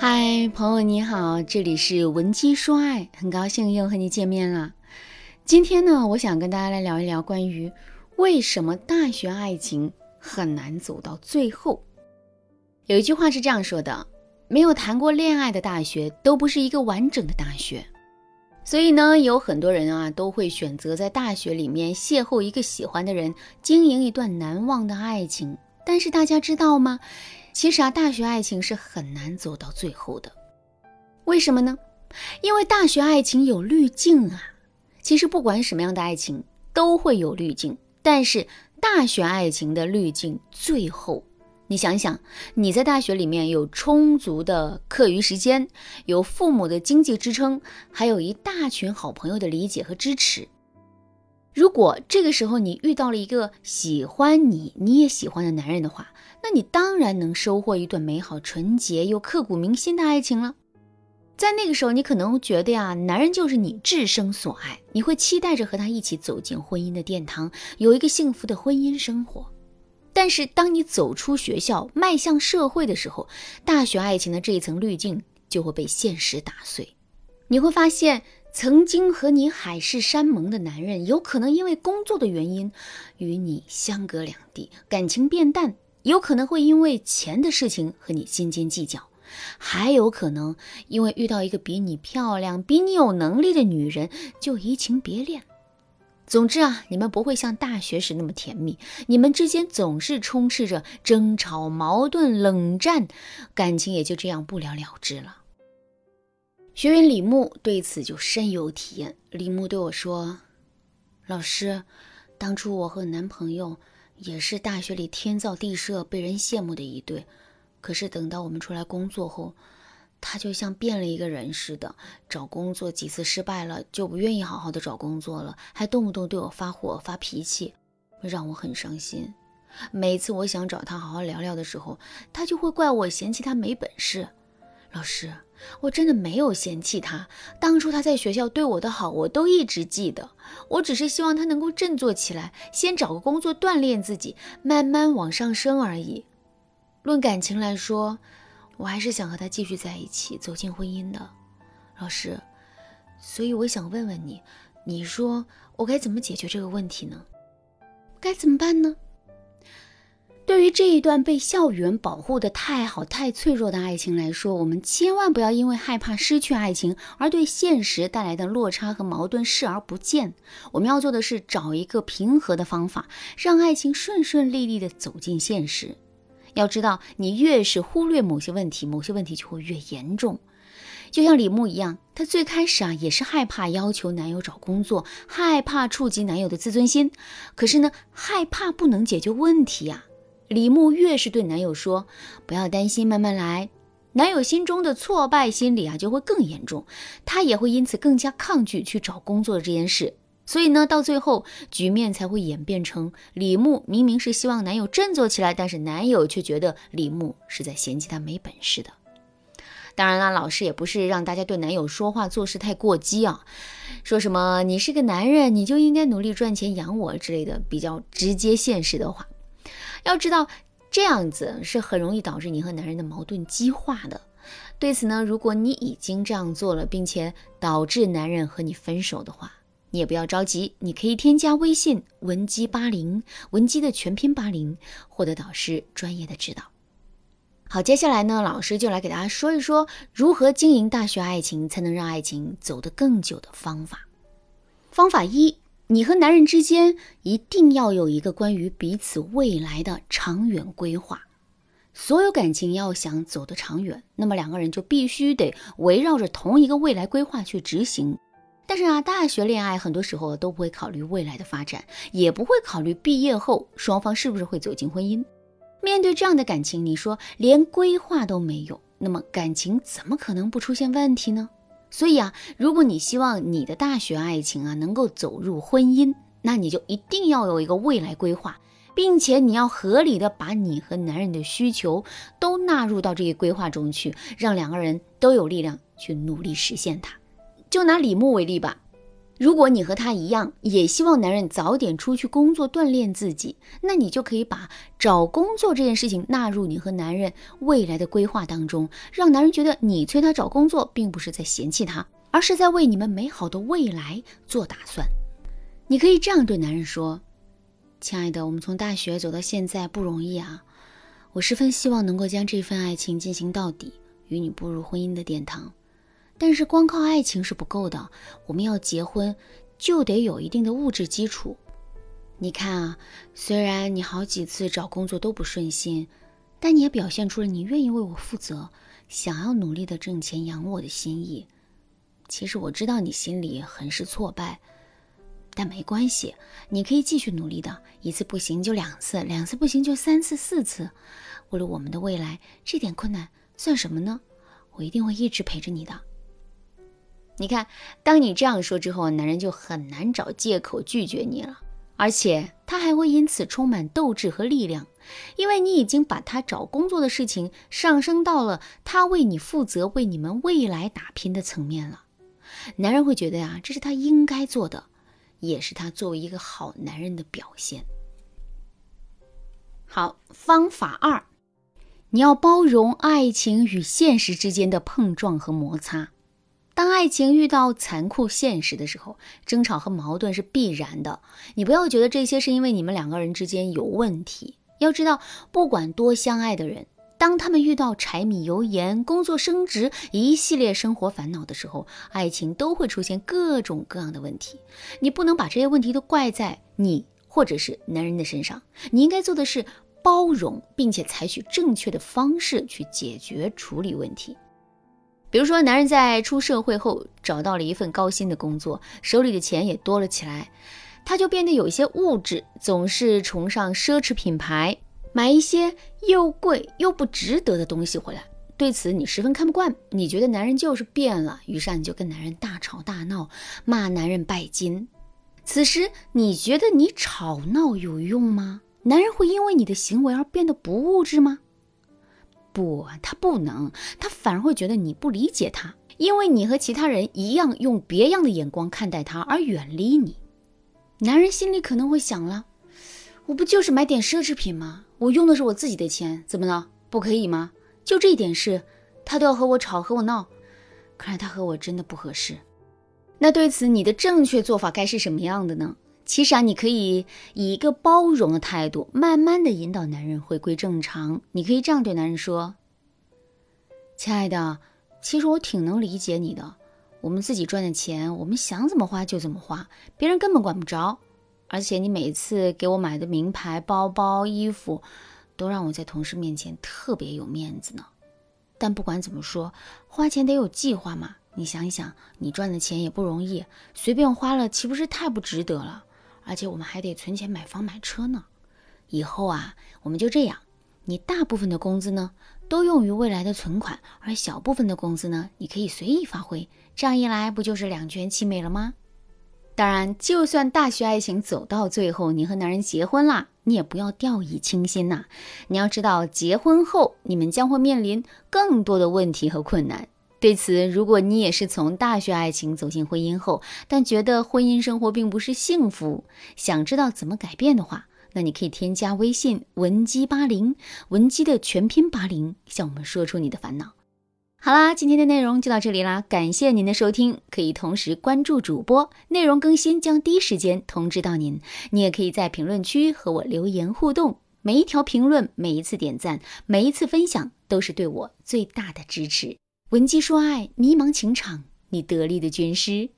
嗨，朋友你好，这里是文姬说爱，很高兴又和你见面了。今天呢，我想跟大家来聊一聊关于为什么大学爱情很难走到最后。有一句话是这样说的：没有谈过恋爱的大学都不是一个完整的大学。所以呢，有很多人啊都会选择在大学里面邂逅一个喜欢的人，经营一段难忘的爱情。但是大家知道吗？其实啊，大学爱情是很难走到最后的，为什么呢？因为大学爱情有滤镜啊。其实不管什么样的爱情都会有滤镜，但是大学爱情的滤镜最后，你想想，你在大学里面有充足的课余时间，有父母的经济支撑，还有一大群好朋友的理解和支持。如果这个时候你遇到了一个喜欢你、你也喜欢的男人的话，那你当然能收获一段美好、纯洁又刻骨铭心的爱情了。在那个时候，你可能觉得呀，男人就是你至生所爱，你会期待着和他一起走进婚姻的殿堂，有一个幸福的婚姻生活。但是，当你走出学校，迈向社会的时候，大学爱情的这一层滤镜就会被现实打碎。你会发现，曾经和你海誓山盟的男人，有可能因为工作的原因与你相隔两地，感情变淡。有可能会因为钱的事情和你斤斤计较，还有可能因为遇到一个比你漂亮、比你有能力的女人就移情别恋。总之啊，你们不会像大学时那么甜蜜，你们之间总是充斥着争吵、矛盾、冷战，感情也就这样不了了之了。学员李牧对此就深有体验。李牧对我说：“老师，当初我和男朋友……”也是大学里天造地设、被人羡慕的一对，可是等到我们出来工作后，他就像变了一个人似的。找工作几次失败了，就不愿意好好的找工作了，还动不动对我发火、发脾气，让我很伤心。每次我想找他好好聊聊的时候，他就会怪我嫌弃他没本事。老师。我真的没有嫌弃他，当初他在学校对我的好，我都一直记得。我只是希望他能够振作起来，先找个工作锻炼自己，慢慢往上升而已。论感情来说，我还是想和他继续在一起，走进婚姻的，老师。所以我想问问你，你说我该怎么解决这个问题呢？该怎么办呢？对于这一段被校园保护的太好、太脆弱的爱情来说，我们千万不要因为害怕失去爱情而对现实带来的落差和矛盾视而不见。我们要做的是找一个平和的方法，让爱情顺顺利利地走进现实。要知道，你越是忽略某些问题，某些问题就会越严重。就像李牧一样，她最开始啊也是害怕要求男友找工作，害怕触及男友的自尊心。可是呢，害怕不能解决问题呀。李牧越是对男友说“不要担心，慢慢来”，男友心中的挫败心理啊就会更严重，他也会因此更加抗拒去找工作这件事。所以呢，到最后局面才会演变成李牧明明是希望男友振作起来，但是男友却觉得李牧是在嫌弃他没本事的。当然啦，老师也不是让大家对男友说话做事太过激啊，说什么你是个男人，你就应该努力赚钱养我之类的比较直接现实的话。要知道，这样子是很容易导致你和男人的矛盾激化的。对此呢，如果你已经这样做了，并且导致男人和你分手的话，你也不要着急，你可以添加微信文姬八零，文姬的全拼八零，获得导师专业的指导。好，接下来呢，老师就来给大家说一说如何经营大学爱情，才能让爱情走得更久的方法。方法一。你和男人之间一定要有一个关于彼此未来的长远规划。所有感情要想走得长远，那么两个人就必须得围绕着同一个未来规划去执行。但是啊，大学恋爱很多时候都不会考虑未来的发展，也不会考虑毕业后双方是不是会走进婚姻。面对这样的感情，你说连规划都没有，那么感情怎么可能不出现问题呢？所以啊，如果你希望你的大学爱情啊能够走入婚姻，那你就一定要有一个未来规划，并且你要合理的把你和男人的需求都纳入到这个规划中去，让两个人都有力量去努力实现它。就拿李牧为例吧，如果你和他一样，也希望男人早点出去工作锻炼自己，那你就可以把找工作这件事情纳入你和男人未来的规划当中，让男人觉得你催他找工作，并不是在嫌弃他，而是在为你们美好的未来做打算。你可以这样对男人说：“亲爱的，我们从大学走到现在不容易啊，我十分希望能够将这份爱情进行到底，与你步入婚姻的殿堂。”但是光靠爱情是不够的，我们要结婚，就得有一定的物质基础。你看啊，虽然你好几次找工作都不顺心，但你也表现出了你愿意为我负责，想要努力的挣钱养我的心意。其实我知道你心里很是挫败，但没关系，你可以继续努力的。一次不行就两次，两次不行就三次、四次。为了我们的未来，这点困难算什么呢？我一定会一直陪着你的。你看，当你这样说之后，男人就很难找借口拒绝你了，而且他还会因此充满斗志和力量，因为你已经把他找工作的事情上升到了他为你负责、为你们未来打拼的层面了。男人会觉得呀，这是他应该做的，也是他作为一个好男人的表现。好，方法二，你要包容爱情与现实之间的碰撞和摩擦。爱情遇到残酷现实的时候，争吵和矛盾是必然的。你不要觉得这些是因为你们两个人之间有问题。要知道，不管多相爱的人，当他们遇到柴米油盐、工作升职一系列生活烦恼的时候，爱情都会出现各种各样的问题。你不能把这些问题都怪在你或者是男人的身上。你应该做的是包容，并且采取正确的方式去解决处理问题。比如说，男人在出社会后找到了一份高薪的工作，手里的钱也多了起来，他就变得有一些物质，总是崇尚奢侈品牌，买一些又贵又不值得的东西回来。对此，你十分看不惯，你觉得男人就是变了，于是你就跟男人大吵大闹，骂男人拜金。此时，你觉得你吵闹有用吗？男人会因为你的行为而变得不物质吗？不，他不能，他反而会觉得你不理解他，因为你和其他人一样用别样的眼光看待他，而远离你。男人心里可能会想了，我不就是买点奢侈品吗？我用的是我自己的钱，怎么了？不可以吗？就这一点事，他都要和我吵和我闹，看来他和我真的不合适。那对此，你的正确做法该是什么样的呢？其实啊，你可以以一个包容的态度，慢慢的引导男人回归正常。你可以这样对男人说：“亲爱的，其实我挺能理解你的。我们自己赚的钱，我们想怎么花就怎么花，别人根本管不着。而且你每次给我买的名牌包包、衣服，都让我在同事面前特别有面子呢。但不管怎么说，花钱得有计划嘛。你想一想，你赚的钱也不容易，随便花了，岂不是太不值得了？”而且我们还得存钱买房买车呢。以后啊，我们就这样，你大部分的工资呢都用于未来的存款，而小部分的工资呢，你可以随意发挥。这样一来，不就是两全其美了吗？当然，就算大学爱情走到最后，你和男人结婚啦，你也不要掉以轻心呐。你要知道，结婚后你们将会面临更多的问题和困难。对此，如果你也是从大学爱情走进婚姻后，但觉得婚姻生活并不是幸福，想知道怎么改变的话，那你可以添加微信文姬八零，文姬的全拼八零，向我们说出你的烦恼。好啦，今天的内容就到这里啦，感谢您的收听，可以同时关注主播，内容更新将第一时间通知到您。你也可以在评论区和我留言互动，每一条评论、每一次点赞、每一次分享，都是对我最大的支持。闻鸡说爱，迷茫情场，你得力的军师。